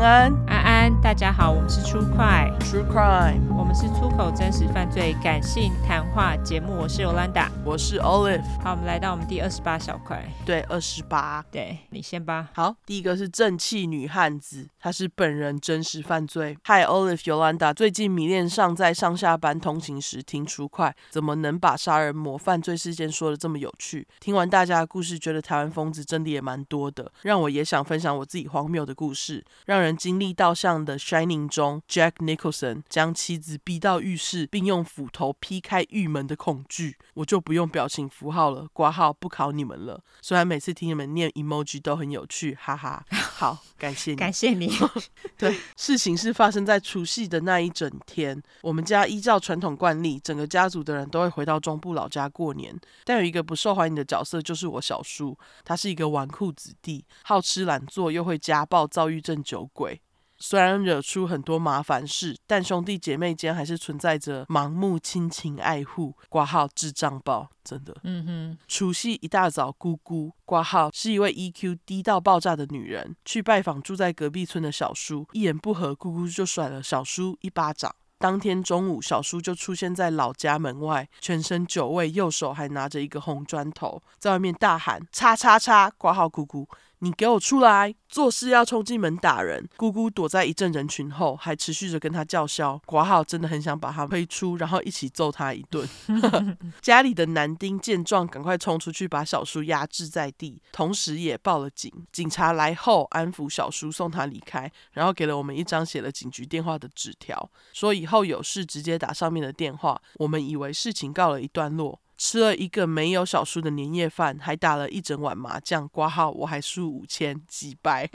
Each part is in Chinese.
安安，安安，大家好，我们是出快 True Crime，我们是出口真实犯罪感性谈话节目。我是 Yolanda，我是 Olive。好，我们来到我们第二十八小块，对，二十八，对，你先吧。好，第一个是正气女汉子，她是本人真实犯罪。Hi Olive Yolanda，最近迷恋上在上下班通勤时听出快，怎么能把杀人魔犯罪事件说的这么有趣？听完大家的故事，觉得台湾疯子真的也蛮多的，让我也想分享我自己荒谬的故事，让人经历到像的 Shining 中 Jack Nicholson 将妻子逼到浴室，并用斧头劈开狱门的恐惧，我就不用表情符号了，挂号不考你们了。虽然每次听你们念 emoji 都很有趣，哈哈。好，感谢你，感谢你。对，事情是发生在除夕的那一整天。我们家依照传统惯例，整个家族的人都会回到中部老家过年。但有一个不受欢迎的角色，就是我小叔。他是一个纨绔子弟，好吃懒做，又会家暴，躁郁症酒鬼。虽然惹出很多麻烦事，但兄弟姐妹间还是存在着盲目亲情爱护。挂号智障爆，真的。嗯哼。除夕一大早，姑姑挂号是一位 EQ 低到爆炸的女人，去拜访住在隔壁村的小叔，一言不合，姑姑就甩了小叔一巴掌。当天中午，小叔就出现在老家门外，全身酒味，右手还拿着一个红砖头，在外面大喊：“叉叉叉！”挂号姑姑。你给我出来！做事要冲进门打人。姑姑躲在一阵人群后，还持续着跟他叫嚣。寡号真的很想把他推出，然后一起揍他一顿。家里的男丁见状，赶快冲出去把小叔压制在地，同时也报了警。警察来后安抚小叔，送他离开，然后给了我们一张写了警局电话的纸条，说以后有事直接打上面的电话。我们以为事情告了一段落。吃了一个没有小叔的年夜饭，还打了一整晚麻将，挂号我还输五千几百，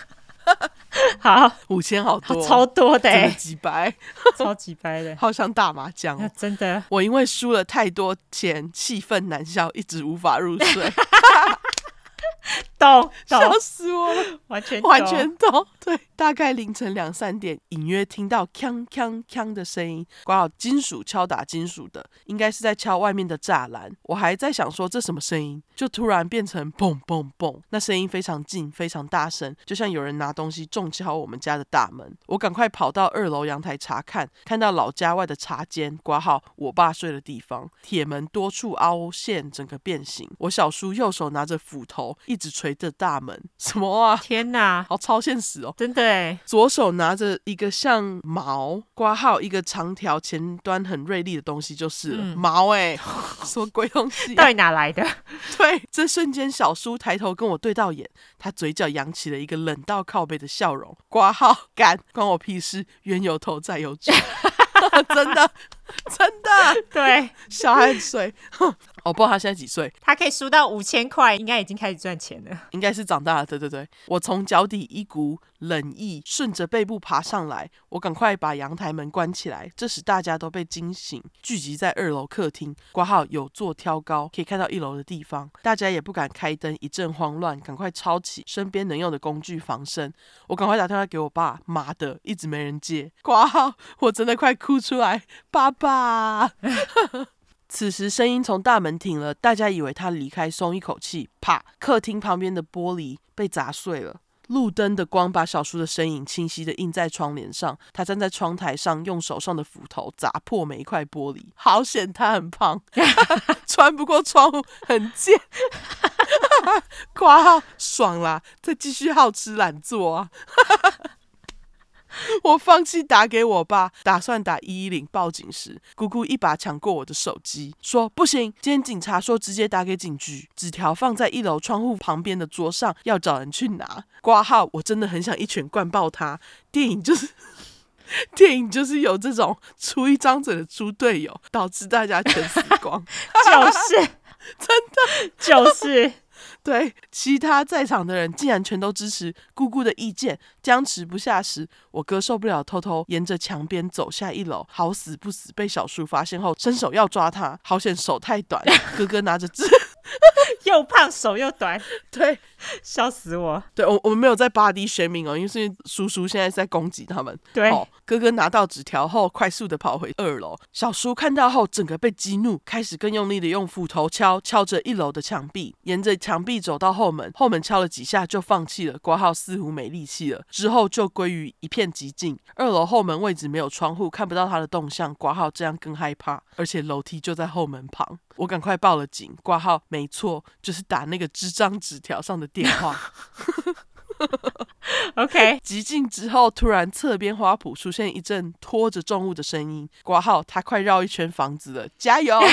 好五千好多，超多的，几百，超几百的，好像打麻将，真的。我因为输了太多钱，气愤难消，一直无法入睡。懂，笑死我了，完全完全懂。对，大概凌晨两三点，隐约听到锵锵锵的声音，挂好金属敲打金属的，应该是在敲外面的栅栏。我还在想说这什么声音，就突然变成嘣嘣嘣，那声音非常近，非常大声，就像有人拿东西重敲我们家的大门。我赶快跑到二楼阳台查看，看到老家外的茶间，挂号我爸睡的地方，铁门多处凹陷，整个变形。我小叔右手拿着斧头，一直捶着大门，什么啊？天哪，好超现实哦！真的哎，左手拿着一个像矛括号一个长条前端很锐利的东西，就是了、嗯、矛哎，什么鬼东西、啊？到底哪来的？对，这瞬间小叔抬头跟我对到眼，他嘴角扬起了一个冷到靠背的笑容。括号干，关我屁事，冤有头债有主，真的 真的，对，小孩很水。我 不知道他现在几岁，他可以输到五千块，应该已经开始赚钱了。应该是长大了，对对对。我从脚底一股冷意顺着背部爬上来，我赶快把阳台门关起来。这时大家都被惊醒，聚集在二楼客厅。挂号有座挑高，可以看到一楼的地方。大家也不敢开灯，一阵慌乱，赶快抄起身边能用的工具防身。我赶快打电话给我爸，妈的，一直没人接。挂号，我真的快哭出来，爸爸。此时声音从大门停了，大家以为他离开，松一口气。啪！客厅旁边的玻璃被砸碎了，路灯的光把小叔的身影清晰地印在窗帘上。他站在窗台上，用手上的斧头砸破每一块玻璃。好险他很胖，穿不过窗户，很贱。括号爽啦，再继续好吃懒做啊。我放弃打给我爸，打算打一一零报警时，姑姑一把抢过我的手机，说：“不行，今天警察说直接打给警局。”纸条放在一楼窗户旁边的桌上，要找人去拿。挂号，我真的很想一拳灌爆他。电影就是，电影就是有这种出一张嘴的猪队友，导致大家全死光。就是，真的就是。对，其他在场的人竟然全都支持姑姑的意见。僵持不下时，我哥受不了，偷偷沿着墙边走下一楼。好死不死，被小叔发现后伸手要抓他，好险手太短。哥哥拿着纸，又胖手又短，对，笑死我。对，我我们没有在 body shaming 哦，因为是叔叔现在在攻击他们。对，哦，哥哥拿到纸条后，快速的跑回二楼。小叔看到后，整个被激怒，开始更用力的用斧头敲敲着一楼的墙壁，沿着墙壁走到后门，后门敲了几下就放弃了，挂号似乎没力气了，之后就归于一片寂静。二楼后门位置没有窗户，看不到他的动向，挂号这样更害怕，而且楼梯就在后门旁。我赶快报了警，挂号没错，就是打那个支张纸条上的电话。OK，极静之后，突然侧边花圃出现一阵拖着重物的声音，挂号他快绕一圈房子了，加油！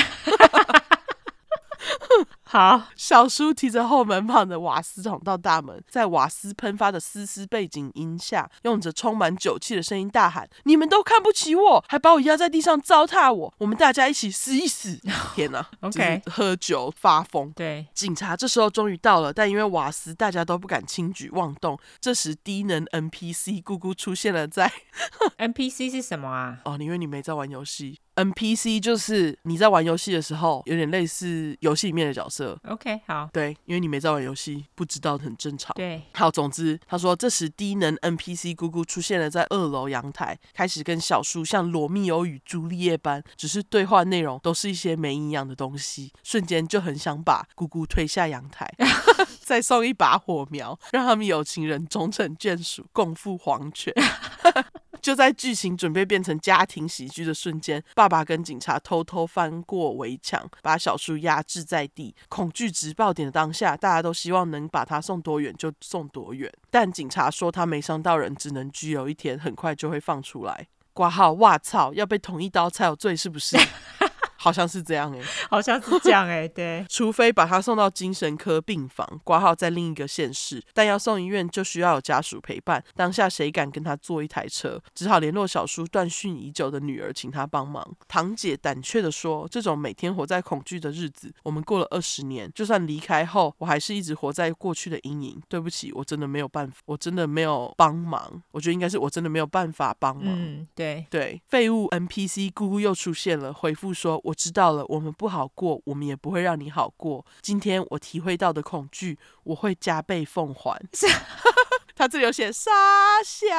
好，小叔提着后门旁的瓦斯桶到大门，在瓦斯喷发的丝丝背景音下，用着充满酒气的声音大喊：“你们都看不起我，还把我压在地上糟蹋我！我们大家一起死一死！” 天哪！OK，喝酒发疯。对，警察这时候终于到了，但因为瓦斯，大家都不敢轻举妄动。这时，低能 NPC 姑姑出现了在。NPC 是什么啊？哦，因为你没在玩游戏。NPC 就是你在玩游戏的时候，有点类似游戏里面的角色。OK，好，对，因为你没在玩游戏，不知道很正常。对，好，总之他说，这时低能 NPC 姑姑出现了在二楼阳台，开始跟小叔像罗密欧与朱丽叶般，只是对话内容都是一些没营养的东西，瞬间就很想把姑姑推下阳台，再送一把火苗，让他们有情人终成眷属，共赴黄泉。就在剧情准备变成家庭喜剧的瞬间，爸爸跟警察偷偷翻过围墙，把小叔压制在地。恐惧值爆点的当下，大家都希望能把他送多远就送多远。但警察说他没伤到人，只能拘留一天，很快就会放出来。挂号，哇操，要被捅一刀才有罪是不是？好像是这样哎、欸，好像是这样哎、欸，对。除非把他送到精神科病房，挂号在另一个县市，但要送医院就需要有家属陪伴。当下谁敢跟他坐一台车？只好联络小叔断讯已久的女儿，请他帮忙。堂姐胆怯地说：“这种每天活在恐惧的日子，我们过了二十年，就算离开后，我还是一直活在过去的阴影。对不起，我真的没有办法，我真的没有帮忙。我觉得应该是我真的没有办法帮忙。嗯，对对，废物 NPC 姑姑又出现了，回复说我。知道了，我们不好过，我们也不会让你好过。今天我体会到的恐惧，我会加倍奉还。他这里有写沙小，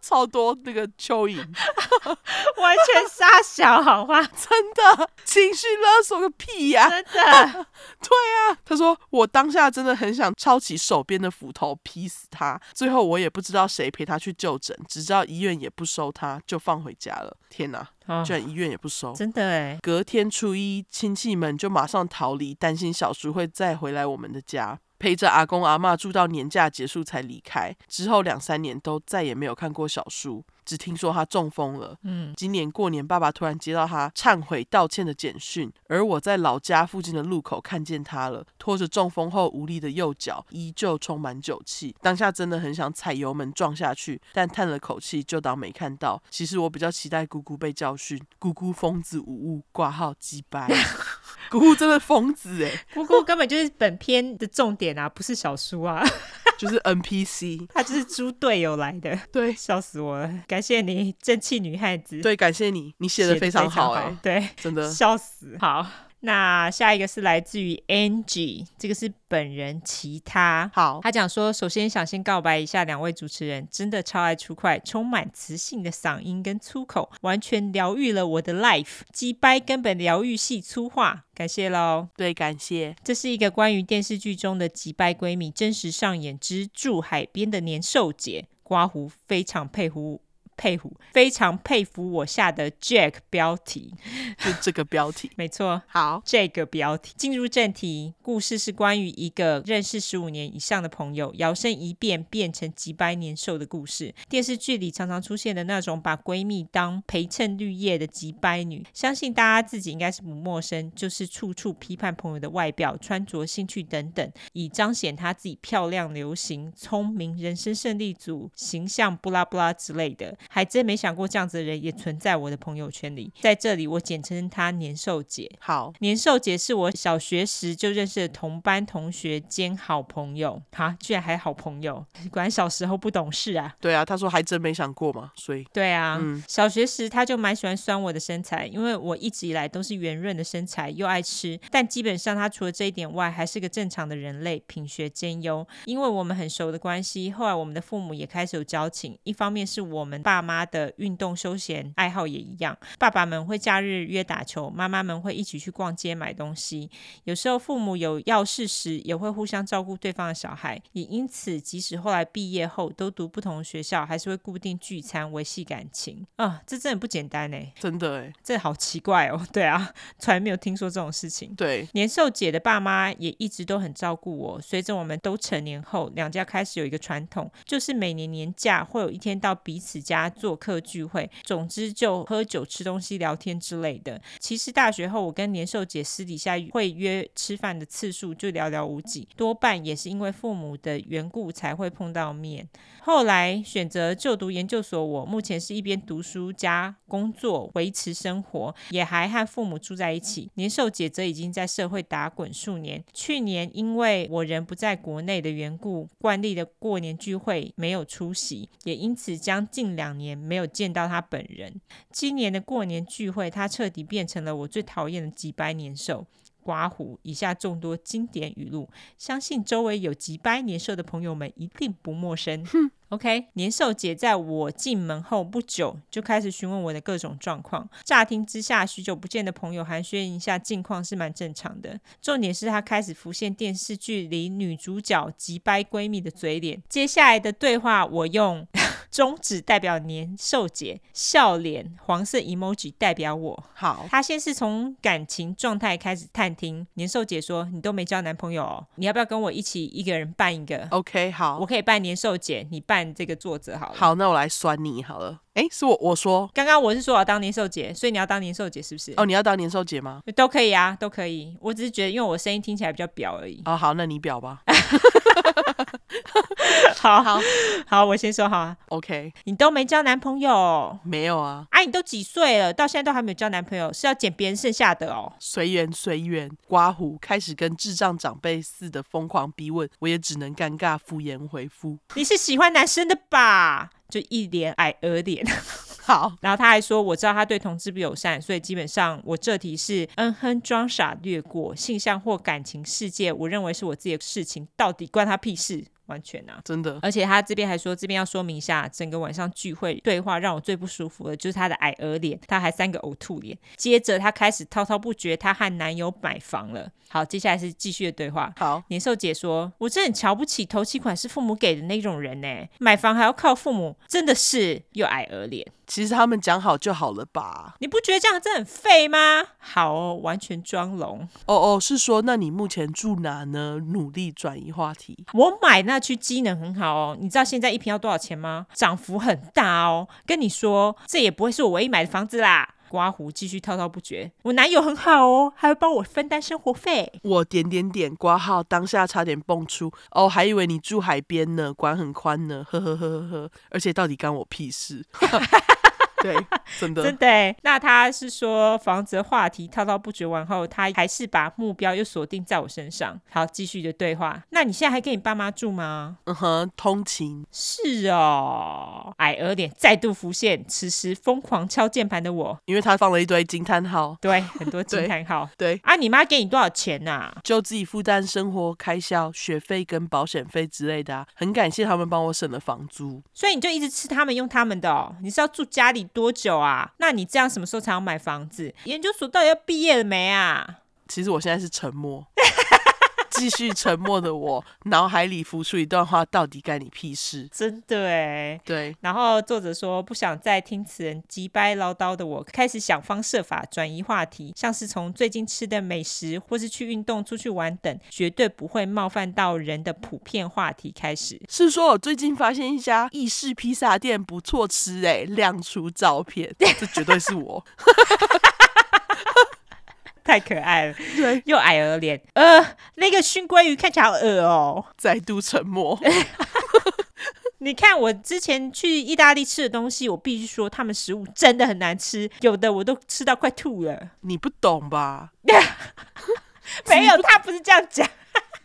超多那个蚯蚓，完全沙小，好吗？真的情绪勒索个屁呀、啊！真的，对啊。他说我当下真的很想抄起手边的斧头劈死他。最后我也不知道谁陪他去就诊，只知道医院也不收他，就放回家了。天哪！哦、居然医院也不收，真的哎！隔天初一，亲戚们就马上逃离，担心小叔会再回来我们的家。陪着阿公阿妈住到年假结束才离开，之后两三年都再也没有看过小叔。只听说他中风了。嗯，今年过年，爸爸突然接到他忏悔道歉的简讯，而我在老家附近的路口看见他了，拖着中风后无力的右脚，依旧充满酒气。当下真的很想踩油门撞下去，但叹了口气，就当没看到。其实我比较期待姑姑被教训。姑姑疯子无误，挂号鸡掰。姑姑真的疯子哎，姑姑根本就是本片的重点啊，不是小叔啊。就是 NPC，他就是猪队友来的，对，笑死我了！感谢你，正气女汉子。对，感谢你，你写的非常好，哎，对，真的笑死。好。那下一个是来自于 Angie，这个是本人其他。好，他讲说，首先想先告白一下两位主持人，真的超爱出快，充满磁性的嗓音跟粗口，完全疗愈了我的 life。鸡掰根本疗愈系粗话，感谢喽。对，感谢。这是一个关于电视剧中的鸡掰闺蜜真实上演之住海边的年兽节，刮胡非常佩服。佩服，非常佩服我下的 Jack 标题，就这个标题，没错。好，这个标题。进入正题，故事是关于一个认识十五年以上的朋友，摇身一变变成几百年兽的故事。电视剧里常常出现的那种把闺蜜当陪衬绿叶的几百女，相信大家自己应该是不陌生，就是处处批判朋友的外表、穿着、兴趣等等，以彰显她自己漂亮、流行、聪明、人生胜利组形象，不拉不拉之类的。还真没想过这样子的人也存在我的朋友圈里。在这里，我简称她年兽姐。好，年兽姐是我小学时就认识的同班同学兼好朋友。哈，居然还好朋友，果然小时候不懂事啊。对啊，他说还真没想过嘛，所以对啊，嗯，小学时他就蛮喜欢酸我的身材，因为我一直以来都是圆润的身材，又爱吃。但基本上他除了这一点外，还是个正常的人类，品学兼优。因为我们很熟的关系，后来我们的父母也开始有交情。一方面是我们爸妈的运动休闲爱好也一样，爸爸们会假日约打球，妈妈们会一起去逛街买东西。有时候父母有要事时，也会互相照顾对方的小孩。也因此，即使后来毕业后都读不同学校，还是会固定聚餐维系感情啊。这真的不简单哎，真的哎，这好奇怪哦。对啊，从来没有听说这种事情。对，年兽姐的爸妈也一直都很照顾我。随着我们都成年后，两家开始有一个传统，就是每年年假会有一天到彼此家做客聚会，总之就喝酒、吃东西、聊天之类的。其实大学后，我跟年兽姐私底下会约吃饭的次数就寥寥无几，多半也是因为父母的缘故才会碰到面。后来选择就读研究所，我目前是一边读书加工作维持生活，也还和父母住在一起。年兽姐则已经在社会打滚数年。去年因为我人不在国内的缘故，惯例的过年聚会没有出席，也因此将近两年没有见到他本人。今年的过年聚会，他彻底变成了我最讨厌的几百年兽。刮胡，以下众多经典语录，相信周围有几百年兽的朋友们一定不陌生。哼，OK，年兽姐在我进门后不久就开始询问我的各种状况。乍听之下，许久不见的朋友寒暄一下近况是蛮正常的。重点是她开始浮现电视剧里女主角急掰闺蜜的嘴脸。接下来的对话，我用。中指代表年兽姐，笑脸黄色 emoji 代表我。好，他先是从感情状态开始探听。年兽姐说：“你都没交男朋友哦，你要不要跟我一起一个人扮一个？”OK，好，我可以扮年兽姐，你扮这个作者好了。好，那我来酸你好了。哎，是我我说，刚刚我是说我要当年兽姐，所以你要当年兽姐是不是？哦，你要当年兽姐吗？都可以啊，都可以。我只是觉得，因为我声音听起来比较表而已。哦，好，那你表吧。好好好，我先说好啊。OK，你都没交男朋友？没有啊。哎、啊，你都几岁了？到现在都还没有交男朋友，是要捡别人剩下的哦？随缘随缘。刮胡开始跟智障长辈似的疯狂逼问，我也只能尴尬敷衍回复。你是喜欢男生的吧？就一脸矮鹅脸。好，然后他还说，我知道他对同志不友善，所以基本上我这题是嗯哼装傻略过。性向或感情世界，我认为是我自己的事情，到底关他屁事？完全啊，真的。而且他这边还说，这边要说明一下，整个晚上聚会对话让我最不舒服的就是他的矮鹅脸，他还三个呕吐脸。接着他开始滔滔不绝，他和男友买房了。好，接下来是继续的对话。好，年兽姐说，我真的很瞧不起头期款是父母给的那种人呢，买房还要靠父母，真的是又矮鹅脸。其实他们讲好就好了吧？你不觉得这样真的很废吗？好哦，完全装聋。哦哦，是说那你目前住哪呢？努力转移话题。我买那区机能很好哦，你知道现在一坪要多少钱吗？涨幅很大哦。跟你说，这也不会是我唯一买的房子啦。刮胡继续滔滔不绝。我男友很好哦，还会帮我分担生活费。我点点点刮号，当下差点蹦出哦，还以为你住海边呢，管很宽呢，呵呵呵呵呵。而且到底干我屁事？对，真的真的。那他是说房子的话题滔滔不绝完后，他还是把目标又锁定在我身上。好，继续的对话。那你现在还跟你爸妈住吗？嗯哼，通勤。是哦，矮鹅脸再度浮现。此时疯狂敲键盘的我，因为他放了一堆惊叹号。对，很多 惊叹号。对，对啊，你妈给你多少钱呐、啊？就自己负担生活开销、学费跟保险费之类的啊。很感谢他们帮我省了房租。所以你就一直吃他们用他们的哦？你是要住家里？多久啊？那你这样什么时候才要买房子？研究所到底要毕业了没啊？其实我现在是沉默，继续沉默的我，脑海里浮出一段话：到底干你屁事？真的哎，对。然后作者说，不想再听此人急掰唠叨的我，开始想方设法转移话题，像是从最近吃的美食，或是去运动、出去玩等，绝对不会冒犯到人的普遍话题开始。是说我最近发现一家意式披萨店不错吃哎，亮出照片，这绝对是我。太可爱了，对，又矮而脸，呃，那个熏鲑鱼看起来好恶哦。再度沉默。你看我之前去意大利吃的东西，我必须说他们食物真的很难吃，有的我都吃到快吐了。你不懂吧？没有，他不是这样讲。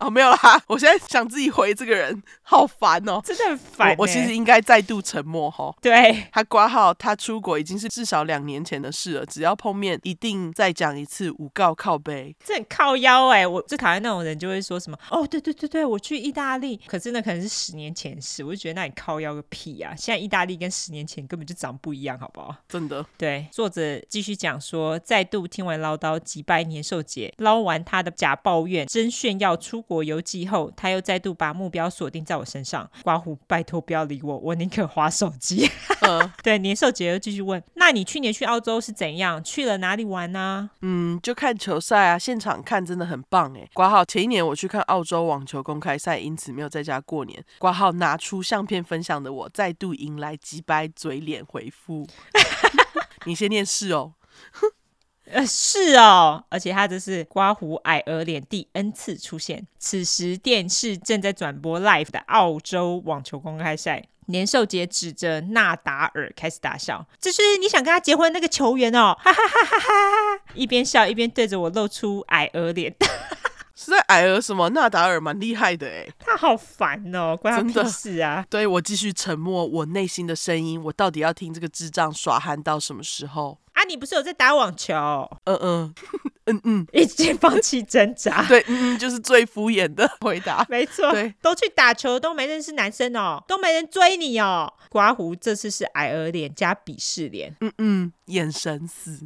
哦，没有啦！我现在想自己回这个人，好烦哦，真的很烦、欸。我其实应该再度沉默哈。对，他挂号，他出国已经是至少两年前的事了。只要碰面，一定再讲一次五告靠背。这很靠腰哎、欸！我最讨厌那种人，就会说什么哦，对对对对，我去意大利，可是那可能是十年前的事。我就觉得那你靠腰个屁啊！现在意大利跟十年前根本就长不一样，好不好？真的。对，作者继续讲说，再度听完唠叨，击败年兽节，捞完他的假抱怨，真炫耀出国游记后。他又再度把目标锁定在我身上，刮胡，拜托不要理我，我宁可划手机。嗯、对，年兽节又继续问，那你去年去澳洲是怎样？去了哪里玩呢？嗯，就看球赛啊，现场看真的很棒哎。挂号前一年我去看澳洲网球公开赛，因此没有在家过年。挂号拿出相片分享的我，再度迎来几百嘴脸回复。你先念是哦。呃，是哦，而且他这是刮胡矮鹅脸第 N 次出现。此时电视正在转播 live 的澳洲网球公开赛，年兽节指着纳达尔开始大笑：“这是你想跟他结婚那个球员哦！”哈哈哈哈哈！一边笑一边对着我露出矮鹅脸。是在矮鹅什么？纳达尔蛮厉害的哎，他好烦哦，关他屁事啊！对，我继续沉默，我内心的声音，我到底要听这个智障耍憨到什么时候？啊，你不是有在打网球？嗯嗯嗯嗯，已经放弃挣扎。对，嗯嗯，就是最敷衍的回答。没错，对，都去打球都没认识男生哦，都没人追你哦。刮胡这次是矮额脸加鄙视脸。嗯嗯，眼神死。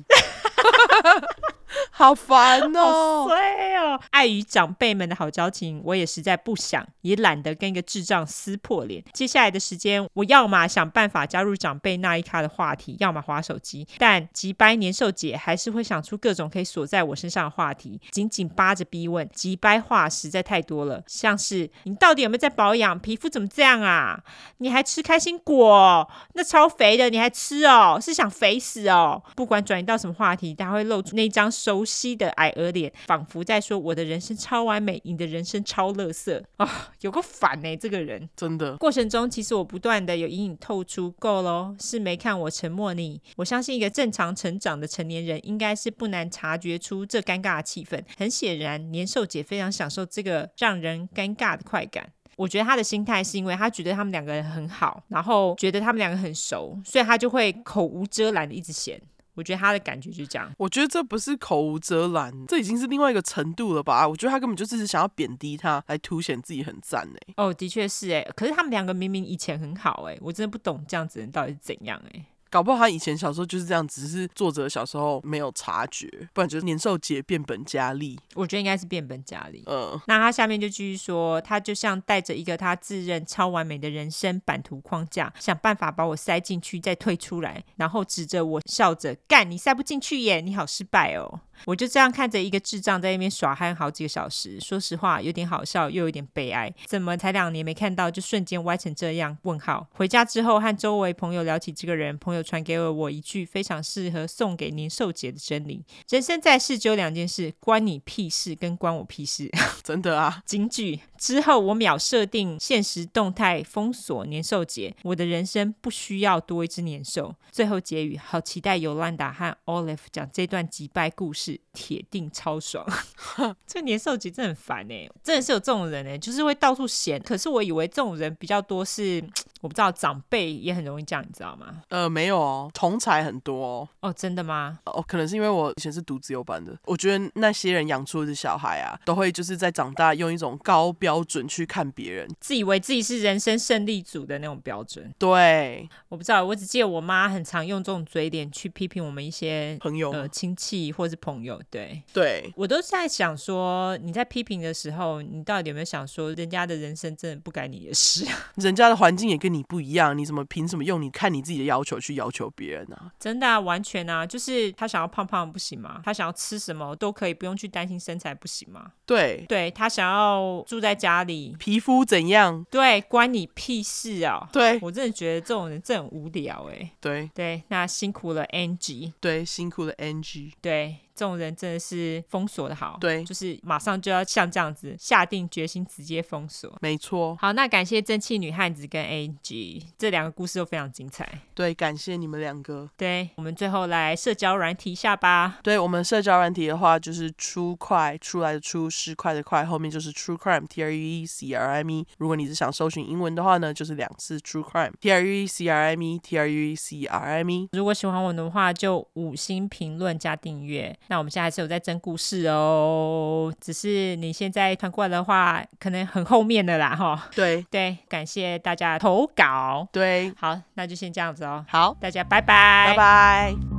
好烦 哦，好衰哦！碍于长辈们的好交情，我也实在不想，也懒得跟一个智障撕破脸。接下来的时间，我要么想办法加入长辈那一咖的话题，要么划手机。但吉掰年兽姐还是会想出各种可以锁在我身上的话题，紧紧扒着逼问。吉掰话实在太多了，像是你到底有没有在保养？皮肤怎么这样啊？你还吃开心果？那超肥的你还吃哦？是想肥死哦？不管转移到什么话题，他会露出那张熟悉的矮鹅脸，仿佛在说：“我的人生超完美，你的人生超垃圾啊、哦！”有个反呢，这个人真的。过程中，其实我不断的有隐隐透出，够喽，是没看我沉默你。我相信一个正常成长的成年人，应该是不难察觉出这尴尬的气氛。很显然，年兽姐非常享受这个让人尴尬的快感。我觉得他的心态是因为他觉得他们两个人很好，然后觉得他们两个很熟，所以他就会口无遮拦的一直嫌。我觉得他的感觉就是这样。我觉得这不是口无遮拦，这已经是另外一个程度了吧？我觉得他根本就是想要贬低他，来凸显自己很赞哎。哦，的确是哎。可是他们两个明明以前很好哎，我真的不懂这样子的人到底是怎样哎。搞不好他以前小时候就是这样，只是作者小时候没有察觉，不然就是年兽节变本加厉。我觉得应该是变本加厉。嗯，那他下面就继续说，他就像带着一个他自认超完美的人生版图框架，想办法把我塞进去，再退出来，然后指着我笑着干，你塞不进去耶，你好失败哦。我就这样看着一个智障在那边耍憨好几个小时，说实话有点好笑，又有点悲哀。怎么才两年没看到，就瞬间歪成这样？问号。回家之后和周围朋友聊起这个人，朋友传给了我一句非常适合送给年兽节的真理：人生在世只有两件事，关你屁事跟关我屁事。真的啊，金句。之后我秒设定现实动态封锁年兽节，我的人生不需要多一只年兽。最后结语，好期待尤兰达和 Olive 讲这段击败故事。是铁定超爽，这年兽节真的很烦哎、真的是有这种人哎、就是会到处闲。可是我以为这种人比较多是，我不知道长辈也很容易这样，你知道吗？呃，没有哦，同才很多哦。哦，真的吗？哦，可能是因为我以前是读自由班的，我觉得那些人养出的小孩啊，都会就是在长大用一种高标准去看别人，自以为自己是人生胜利组的那种标准。对，我不知道，我只记得我妈很常用这种嘴脸去批评我们一些朋友、呃亲戚或是朋友。朋友对对，我都在想说，你在批评的时候，你到底有没有想说，人家的人生真的不该你的事？人家的环境也跟你不一样，你怎么凭什么用你看你自己的要求去要求别人呢、啊？真的啊，完全啊，就是他想要胖胖不行吗？他想要吃什么都可以，不用去担心身材不行吗？对，对他想要住在家里，皮肤怎样？对，关你屁事啊！对，我真的觉得这种人真很无聊哎。对对，那辛苦了 Angie，对，辛苦了 Angie，对。这种人真的是封锁的好，对，就是马上就要像这样子下定决心直接封锁。没错。好，那感谢蒸汽女汉子跟 Angie 这两个故事都非常精彩。对，感谢你们两个。对，我们最后来社交软体一下吧。对，我们社交软体的话，就是 True 快出来的出，十块的快，后面就是 True Crime T R U E C R M E。如果你是想搜寻英文的话呢，就是两次 True Crime T R U E C R M E T R U E C R M E。如果喜欢我们的话，就五星评论加订阅。那我们现在还是有在征故事哦，只是你现在团过来的话，可能很后面的啦哈。对对，感谢大家投稿。对，好，那就先这样子哦。好，大家拜拜，拜拜。